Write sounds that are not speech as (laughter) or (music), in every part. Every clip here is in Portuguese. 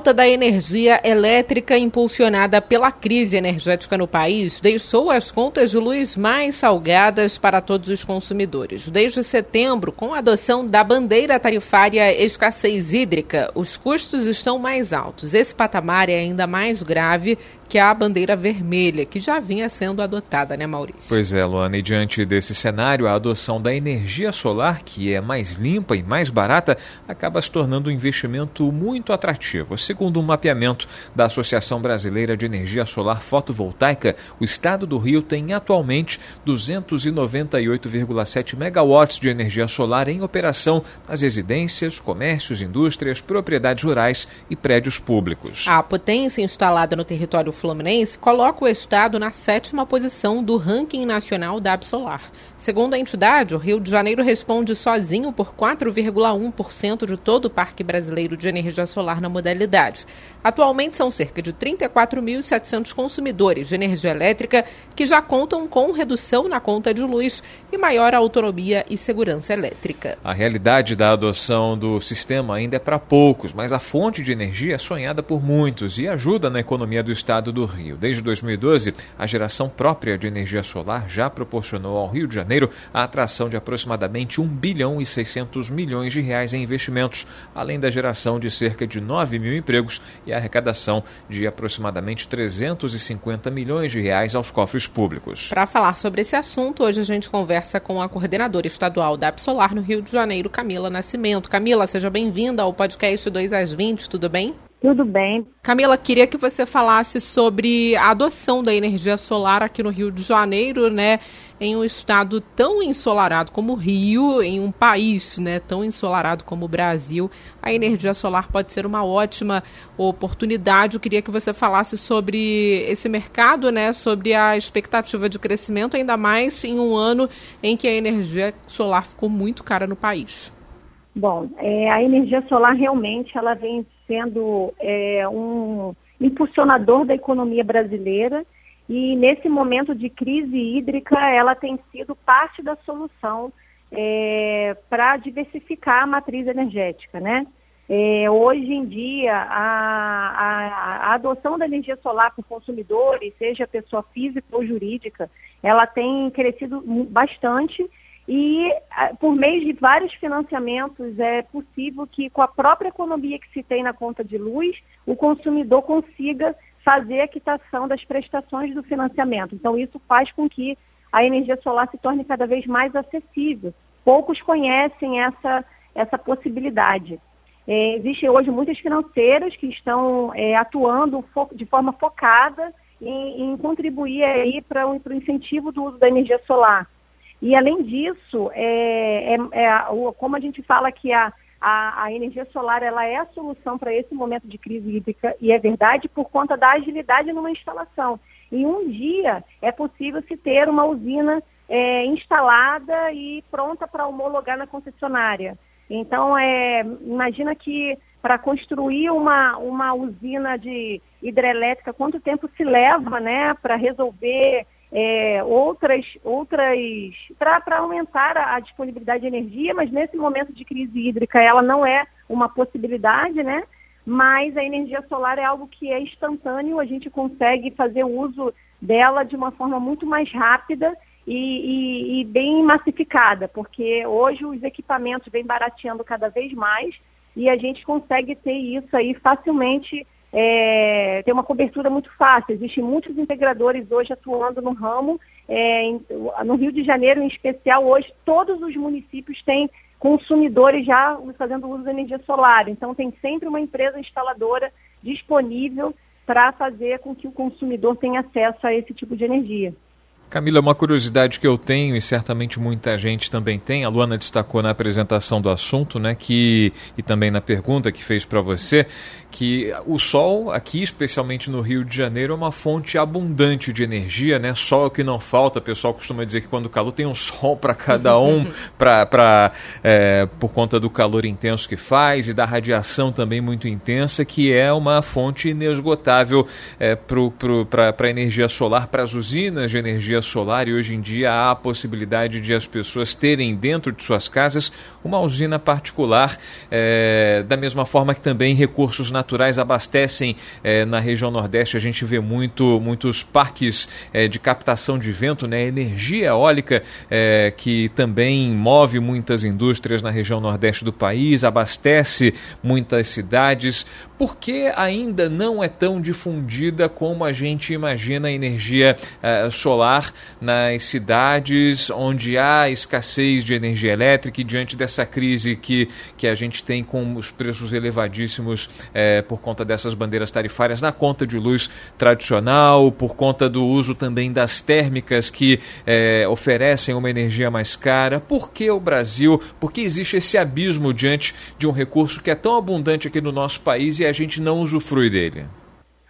Alta da energia elétrica impulsionada pela crise energética no país deixou as contas de luz mais salgadas para todos os consumidores. Desde setembro, com a adoção da bandeira tarifária escassez hídrica, os custos estão mais altos. Esse patamar é ainda mais grave que a bandeira vermelha, que já vinha sendo adotada, né, Maurício? Pois é, Luana, e diante desse cenário, a adoção da energia solar, que é mais limpa e mais barata, acaba se tornando um investimento muito atrativo. Segundo um mapeamento da Associação Brasileira de Energia Solar Fotovoltaica, o estado do Rio tem atualmente 298,7 megawatts de energia solar em operação nas residências, comércios, indústrias, propriedades rurais e prédios públicos. A potência instalada no território Fluminense coloca o estado na sétima posição do ranking nacional da Absolar. Segundo a entidade, o Rio de Janeiro responde sozinho por 4,1% de todo o parque brasileiro de energia solar na modalidade. Atualmente são cerca de 34.700 consumidores de energia elétrica que já contam com redução na conta de luz e maior autonomia e segurança elétrica. A realidade da adoção do sistema ainda é para poucos, mas a fonte de energia é sonhada por muitos e ajuda na economia do estado do Rio. Desde 2012, a geração própria de energia solar já proporcionou ao Rio de Janeiro a atração de aproximadamente 1 bilhão e 600 milhões de reais em investimentos, além da geração de cerca de 9 mil empregos e a arrecadação de aproximadamente 350 milhões de reais aos cofres públicos. Para falar sobre esse assunto, hoje a gente conversa com a coordenadora estadual da Absolar no Rio de Janeiro, Camila Nascimento. Camila, seja bem-vinda ao podcast 2 às 20, tudo bem? Tudo bem. Camila, queria que você falasse sobre a adoção da energia solar aqui no Rio de Janeiro, né? Em um estado tão ensolarado como o Rio, em um país né, tão ensolarado como o Brasil, a energia solar pode ser uma ótima oportunidade. Eu queria que você falasse sobre esse mercado, né? Sobre a expectativa de crescimento, ainda mais em um ano em que a energia solar ficou muito cara no país. Bom, é, a energia solar realmente ela vem sendo é, um impulsionador da economia brasileira e nesse momento de crise hídrica ela tem sido parte da solução é, para diversificar a matriz energética, né? É, hoje em dia, a, a, a, adoção da energia solar por consumidores, seja pessoa física ou jurídica, ela tem crescido bastante e por meio de vários financiamentos é possível que com a própria economia que se tem na conta de luz, o consumidor consiga fazer a quitação das prestações do financiamento. Então isso faz com que a energia solar se torne cada vez mais acessível. Poucos conhecem essa, essa possibilidade. É, Existem hoje muitas financeiras que estão é, atuando de forma focada em, em contribuir aí para o incentivo do uso da energia solar. E, além disso, é, é, é, como a gente fala que a, a, a, energia solar ela é a solução para esse momento de crise hídrica, e é verdade por conta da agilidade numa instalação. Em um dia é possível se ter uma usina é, instalada e pronta para homologar na concessionária. Então, é, imagina que para construir uma, uma usina de hidrelétrica, quanto tempo se leva né, para resolver é, outras, outras para aumentar a, a, disponibilidade de energia, mas nesse momento de crise hídrica ela não é uma possibilidade, né? Mas a energia solar é algo que é instantâneo, a gente consegue fazer uso dela de uma forma muito mais rápida e, e, e bem massificada, porque hoje os equipamentos vêm barateando cada vez mais e a gente consegue ter isso aí facilmente é, tem uma cobertura muito fácil. Existem muitos integradores hoje atuando no ramo. É, em, no Rio de Janeiro, em especial, hoje todos os municípios têm consumidores já fazendo uso da energia solar. Então, tem sempre uma empresa instaladora disponível para fazer com que o consumidor tenha acesso a esse tipo de energia. Camila, uma curiosidade que eu tenho e certamente muita gente também tem, a Luana destacou na apresentação do assunto, né, que e também na pergunta que fez para você, que o sol aqui, especialmente no Rio de Janeiro, é uma fonte abundante de energia, né? Sol é o que não falta. O pessoal costuma dizer que quando calor tem um (laughs) sol para cada um, pra, é, por conta do calor intenso que faz e da radiação também muito intensa, que é uma fonte inesgotável é, para a energia solar, para as usinas de energia solar. E hoje em dia há a possibilidade de as pessoas terem dentro de suas casas uma usina particular, é, da mesma forma que também recursos naturais abastecem eh, na região Nordeste. A gente vê muito, muitos parques eh, de captação de vento, né? energia eólica que também move muitas indústrias na região Nordeste do país, abastece muitas cidades. Por que ainda não é tão difundida como a gente imagina a energia solar nas cidades onde há escassez de energia elétrica e diante dessa crise que, que a gente tem com os preços elevadíssimos é, por conta dessas bandeiras tarifárias na conta de luz tradicional, por conta do uso também das térmicas que é, oferecem uma energia mais cara. Por que o Brasil? Por que existe esse abismo diante de um recurso que é tão abundante aqui no nosso país e a gente não usufrui dele?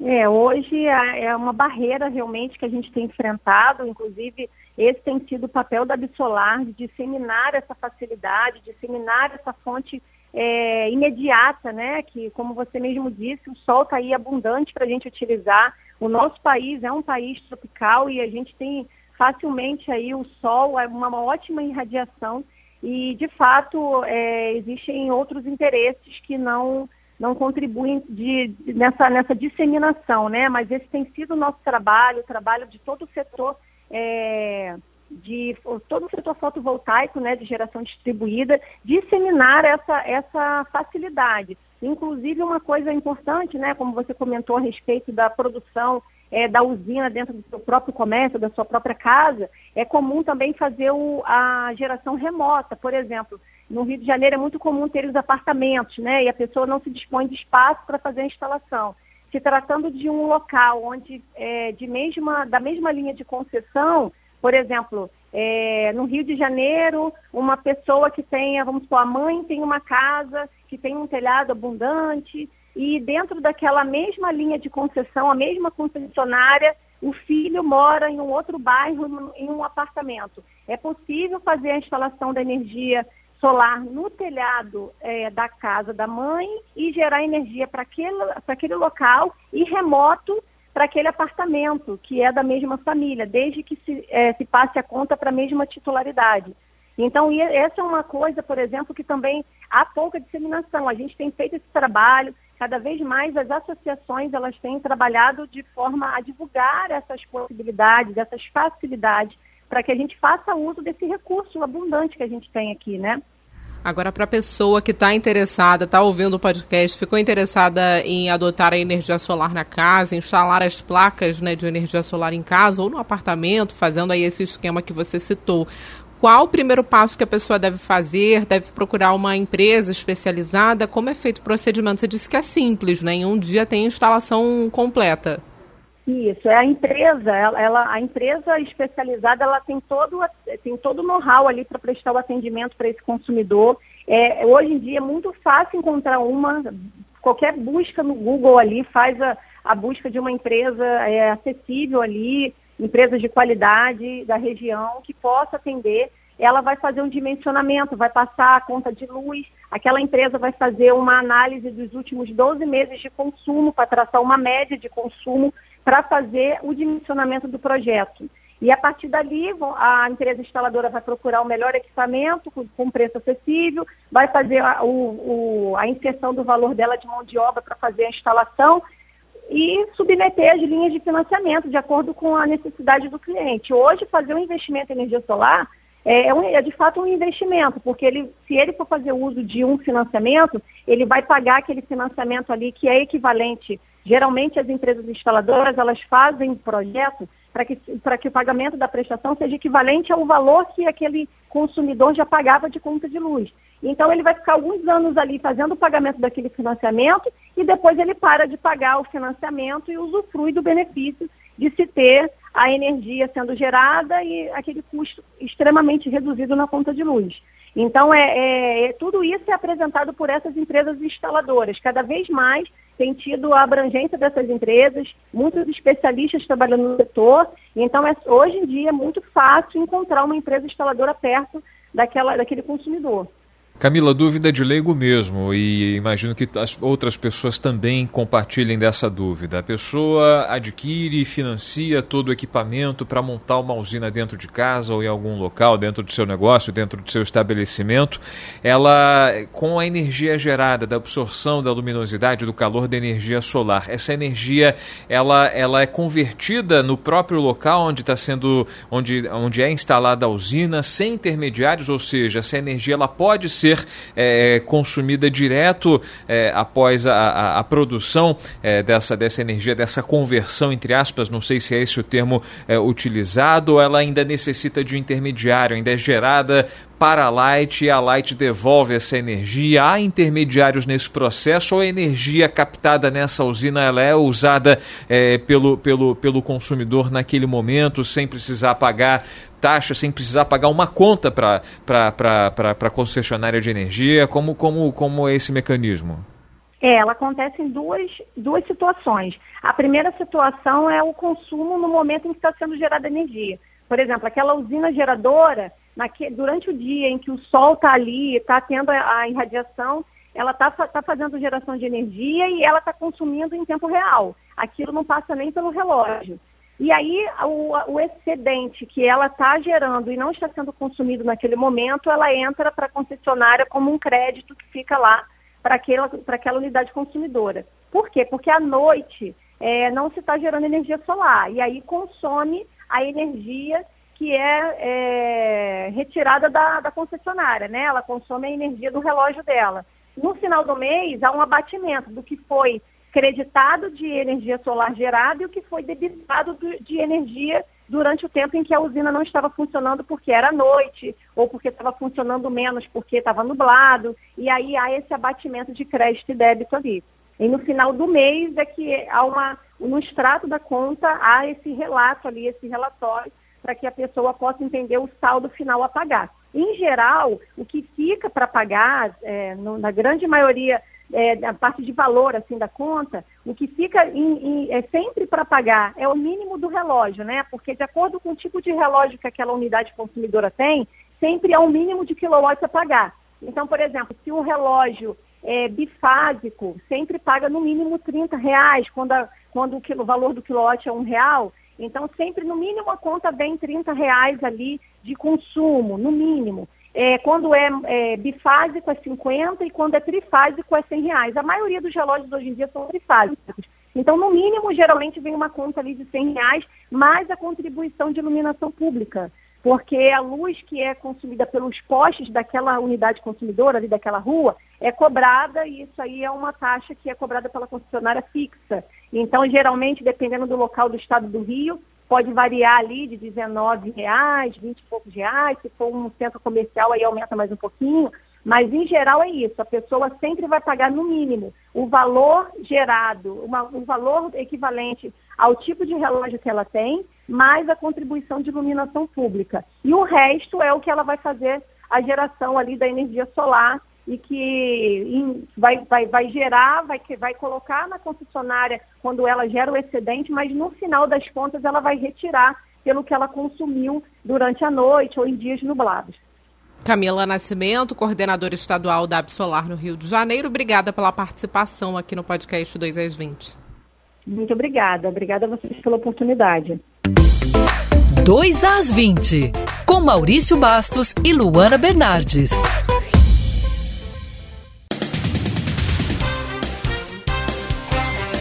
É, hoje é uma barreira realmente que a gente tem enfrentado, inclusive esse tem sido o papel da Absolar, de disseminar essa facilidade, disseminar essa fonte é, imediata, né? Que, como você mesmo disse, o sol está aí abundante para a gente utilizar. O nosso país é um país tropical e a gente tem facilmente aí o sol, é uma, uma ótima irradiação e, de fato, é, existem outros interesses que não não contribuem de, nessa, nessa disseminação, né? Mas esse tem sido o nosso trabalho, o trabalho de todo o setor é, de todo o setor fotovoltaico, né, de geração distribuída, disseminar essa, essa facilidade. Inclusive, uma coisa importante, né, como você comentou a respeito da produção é, da usina dentro do seu próprio comércio, da sua própria casa, é comum também fazer o, a geração remota. Por exemplo, no Rio de Janeiro é muito comum ter os apartamentos, né, e a pessoa não se dispõe de espaço para fazer a instalação. Se tratando de um local onde é, de mesma, da mesma linha de concessão, por exemplo, é, no Rio de Janeiro, uma pessoa que tenha, vamos supor, a mãe tem uma casa que tem um telhado abundante e dentro daquela mesma linha de concessão, a mesma concessionária, o filho mora em um outro bairro, em um apartamento. É possível fazer a instalação da energia solar no telhado é, da casa da mãe e gerar energia para aquele, aquele local e remoto para aquele apartamento, que é da mesma família, desde que se, é, se passe a conta para a mesma titularidade. Então, essa é uma coisa, por exemplo, que também há pouca disseminação. A gente tem feito esse trabalho, cada vez mais as associações elas têm trabalhado de forma a divulgar essas possibilidades, essas facilidades, para que a gente faça uso desse recurso abundante que a gente tem aqui, né? Agora, para a pessoa que está interessada, está ouvindo o podcast, ficou interessada em adotar a energia solar na casa, instalar as placas né, de energia solar em casa ou no apartamento, fazendo aí esse esquema que você citou. Qual o primeiro passo que a pessoa deve fazer? Deve procurar uma empresa especializada? Como é feito o procedimento? Você disse que é simples, né? Em um dia tem instalação completa. Isso, é a empresa, ela, ela, a empresa especializada, ela tem todo, tem todo o know-how ali para prestar o atendimento para esse consumidor. É, hoje em dia é muito fácil encontrar uma, qualquer busca no Google ali faz a, a busca de uma empresa é, acessível ali, empresa de qualidade da região que possa atender. Ela vai fazer um dimensionamento, vai passar a conta de luz, aquela empresa vai fazer uma análise dos últimos 12 meses de consumo para traçar uma média de consumo para fazer o dimensionamento do projeto. E a partir dali, a empresa instaladora vai procurar o melhor equipamento com preço acessível, vai fazer a, o, a inserção do valor dela de mão de obra para fazer a instalação e submeter as linhas de financiamento de acordo com a necessidade do cliente. Hoje, fazer um investimento em energia solar é, um, é, de fato um investimento, porque ele, se ele for fazer uso de um financiamento, ele vai pagar aquele financiamento ali que é equivalente Geralmente as empresas instaladoras elas fazem projeto para que, que o pagamento da prestação seja equivalente ao valor que aquele consumidor já pagava de conta de luz. Então ele vai ficar alguns anos ali fazendo o pagamento daquele financiamento e depois ele para de pagar o financiamento e usufrui do benefício de se ter a energia sendo gerada e aquele custo extremamente reduzido na conta de luz. Então, é, é, é, tudo isso é apresentado por essas empresas instaladoras. Cada vez mais tem tido a abrangência dessas empresas, muitos especialistas trabalhando no setor. Então, é, hoje em dia é muito fácil encontrar uma empresa instaladora perto daquela, daquele consumidor. Camila, dúvida de leigo mesmo, e imagino que as outras pessoas também compartilhem dessa dúvida. A pessoa adquire e financia todo o equipamento para montar uma usina dentro de casa ou em algum local, dentro do seu negócio, dentro do seu estabelecimento. Ela, com a energia gerada da absorção da luminosidade, do calor da energia solar, essa energia ela, ela é convertida no próprio local onde está sendo, onde, onde é instalada a usina, sem intermediários, ou seja, essa energia ela pode ser ser é, consumida direto é, após a, a, a produção é, dessa, dessa energia, dessa conversão, entre aspas, não sei se é esse o termo é, utilizado, ou ela ainda necessita de um intermediário, ainda é gerada para a Light e a Light devolve essa energia. Há intermediários nesse processo ou a energia captada nessa usina ela é usada é, pelo, pelo, pelo consumidor naquele momento sem precisar pagar taxa, sem precisar pagar uma conta para a concessionária de energia? Como, como, como é esse mecanismo? É, ela acontece em duas, duas situações. A primeira situação é o consumo no momento em que está sendo gerada energia. Por exemplo, aquela usina geradora, naque, durante o dia em que o sol está ali, está tendo a, a, irradiação, ela está tá fazendo geração de energia e ela está consumindo em tempo real. Aquilo não passa nem pelo relógio. E aí o, o excedente que ela está gerando e não está sendo consumido naquele momento, ela entra para a concessionária como um crédito que fica lá para aquela, aquela unidade consumidora. Por quê? Porque à noite é, não se está gerando energia solar e aí consome a energia que é, é retirada da, da, concessionária, né? Ela consome a energia do relógio dela. No final do mês, há um abatimento do que foi creditado de energia solar gerada e o que foi debitado de energia durante o tempo em que a usina não estava funcionando porque era noite ou porque estava funcionando menos porque estava nublado. E aí há esse abatimento de crédito e débito ali. E no final do mês é que há uma, no extrato da conta, há esse relato ali, esse relatório para que a pessoa possa entender o saldo final a pagar. Em geral, o que fica para pagar, é, no, na grande maioria é, da parte de valor assim da conta, o que fica em, em, é sempre para pagar é o mínimo do relógio, né? Porque de acordo com o tipo de relógio que aquela unidade consumidora tem, sempre é o mínimo de quilowatts a pagar. Então, por exemplo, se o relógio é bifásico, sempre paga no mínimo 30 reais, quando, a, quando o, o valor do quilowatt é um real, então, sempre, no mínimo, a conta vem 30 reais ali de consumo, no mínimo. É, quando é, é, bifásico é 50 e quando é trifásico é 100 reais. A maioria dos relógios hoje em dia são trifásicos. Então, no mínimo, geralmente vem uma conta ali de 100 reais, mais a contribuição de iluminação pública porque a luz que é consumida pelos postes daquela unidade consumidora, ali daquela rua, é cobrada e isso aí é uma taxa que é cobrada pela concessionária fixa. Então, geralmente, dependendo do local do estado do Rio, pode variar ali de 19 reais, 20 e poucos reais, se for um centro comercial aí aumenta mais um pouquinho, mas, em geral, é isso. A pessoa sempre vai pagar, no mínimo, o valor gerado, uma, um valor equivalente ao tipo de relógio que ela tem, mais a contribuição de iluminação pública. E o resto é o que ela vai fazer a geração ali da energia solar e que vai, vai, vai gerar, vai, vai colocar na concessionária quando ela gera o excedente, mas no final das contas ela vai retirar pelo que ela consumiu durante a noite ou em dias nublados. Camila Nascimento, coordenadora estadual da Absolar no Rio de Janeiro, obrigada pela participação aqui no podcast 2 às 20. Muito obrigada. Obrigada a vocês pela oportunidade. 2 às 20, com Maurício Bastos e Luana Bernardes.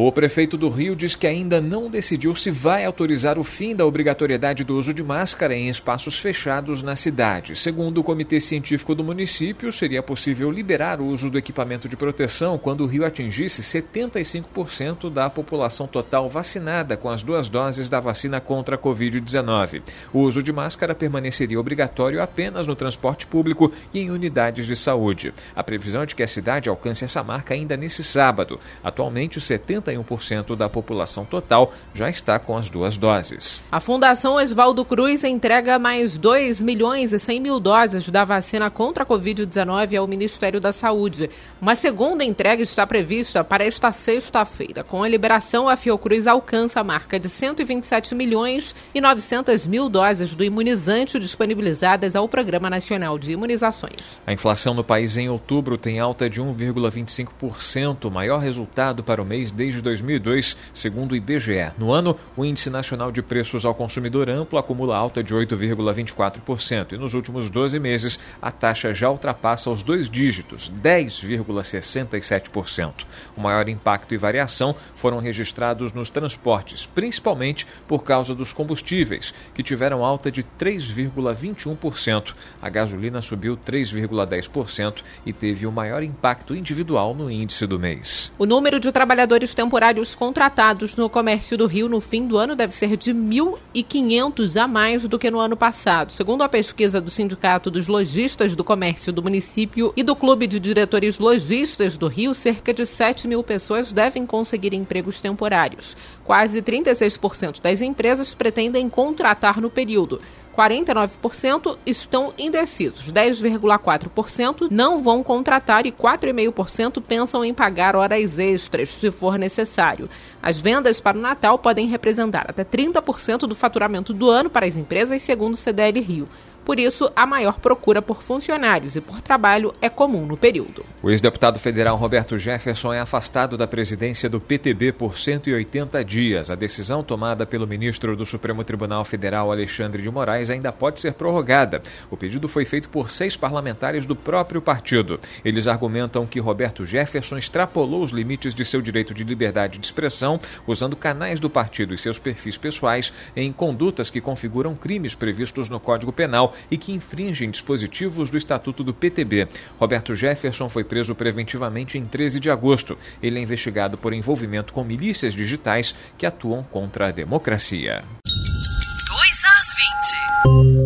O prefeito do Rio diz que ainda não decidiu se vai autorizar o fim da obrigatoriedade do uso de máscara em espaços fechados na cidade. Segundo o Comitê Científico do município, seria possível liberar o uso do equipamento de proteção quando o Rio atingisse 75% da população total vacinada com as duas doses da vacina contra a Covid-19. O uso de máscara permaneceria obrigatório apenas no transporte público e em unidades de saúde. A previsão é de que a cidade alcance essa marca ainda nesse sábado. Atualmente, 70 61% da população total já está com as duas doses. A Fundação Oswaldo Cruz entrega mais 2 milhões e 100 mil doses da vacina contra a Covid-19 ao Ministério da Saúde. Uma segunda entrega está prevista para esta sexta-feira. Com a liberação, a Fiocruz alcança a marca de 127 milhões e 900 mil doses do imunizante disponibilizadas ao Programa Nacional de Imunizações. A inflação no país em outubro tem alta de 1,25%, maior resultado para o mês desde 2002, segundo o IBGE. No ano, o Índice Nacional de Preços ao Consumidor Amplo acumula alta de 8,24% e nos últimos 12 meses a taxa já ultrapassa os dois dígitos, 10,67%. O maior impacto e variação foram registrados nos transportes, principalmente por causa dos combustíveis, que tiveram alta de 3,21%. A gasolina subiu 3,10% e teve o maior impacto individual no índice do mês. O número de trabalhadores temporários contratados no comércio do Rio no fim do ano deve ser de 1.500 a mais do que no ano passado. Segundo a pesquisa do Sindicato dos Lojistas do Comércio do município e do Clube de Diretores Lojistas do Rio, cerca de 7 mil pessoas devem conseguir empregos temporários. Quase 36% das empresas pretendem contratar no período. 49% estão indecisos, 10,4% não vão contratar e 4,5% pensam em pagar horas extras, se for necessário. As vendas para o Natal podem representar até 30% do faturamento do ano para as empresas, segundo o CDL Rio. Por isso, a maior procura por funcionários e por trabalho é comum no período. O ex-deputado federal Roberto Jefferson é afastado da presidência do PTB por 180 dias. A decisão tomada pelo ministro do Supremo Tribunal Federal, Alexandre de Moraes, ainda pode ser prorrogada. O pedido foi feito por seis parlamentares do próprio partido. Eles argumentam que Roberto Jefferson extrapolou os limites de seu direito de liberdade de expressão, usando canais do partido e seus perfis pessoais em condutas que configuram crimes previstos no Código Penal e que infringem dispositivos do Estatuto do PTB. Roberto Jefferson foi preso preventivamente em 13 de agosto. Ele é investigado por envolvimento com milícias digitais que atuam contra a democracia. 2 às 20.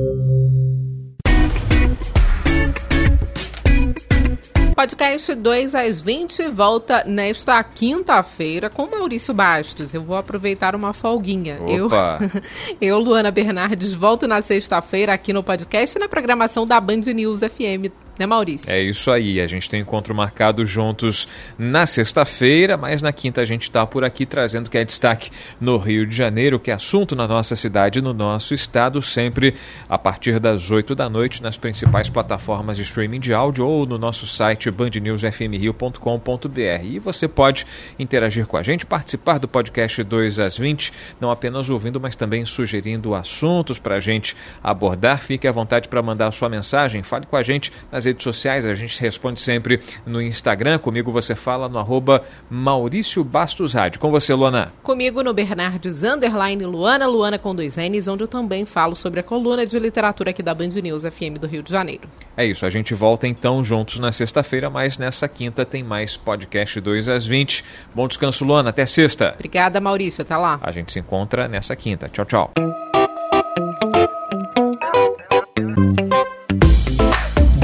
Podcast 2 às 20 volta nesta quinta-feira com Maurício Bastos. Eu vou aproveitar uma folguinha. Opa. Eu, (laughs) eu, Luana Bernardes, volto na sexta-feira aqui no podcast na programação da Band News FM né, Maurício? É isso aí. A gente tem encontro marcado juntos na sexta-feira, mas na quinta a gente está por aqui trazendo que é destaque no Rio de Janeiro, que é assunto na nossa cidade no nosso estado, sempre a partir das 8 da noite nas principais plataformas de streaming de áudio ou no nosso site bandnewsfmrio.com.br. E você pode interagir com a gente, participar do podcast 2 às 20, não apenas ouvindo, mas também sugerindo assuntos para a gente abordar. Fique à vontade para mandar a sua mensagem, fale com a gente nas redes sociais, a gente responde sempre no Instagram. Comigo você fala no arroba Maurício Bastos Rádio. Com você, Luana. Comigo no Bernardes Underline Luana, Luana com dois N's, onde eu também falo sobre a coluna de literatura aqui da Band News FM do Rio de Janeiro. É isso, a gente volta então juntos na sexta-feira, mas nessa quinta tem mais podcast 2 às 20. Bom descanso, Luana. Até sexta. Obrigada, Maurício. Até lá. A gente se encontra nessa quinta. Tchau, tchau.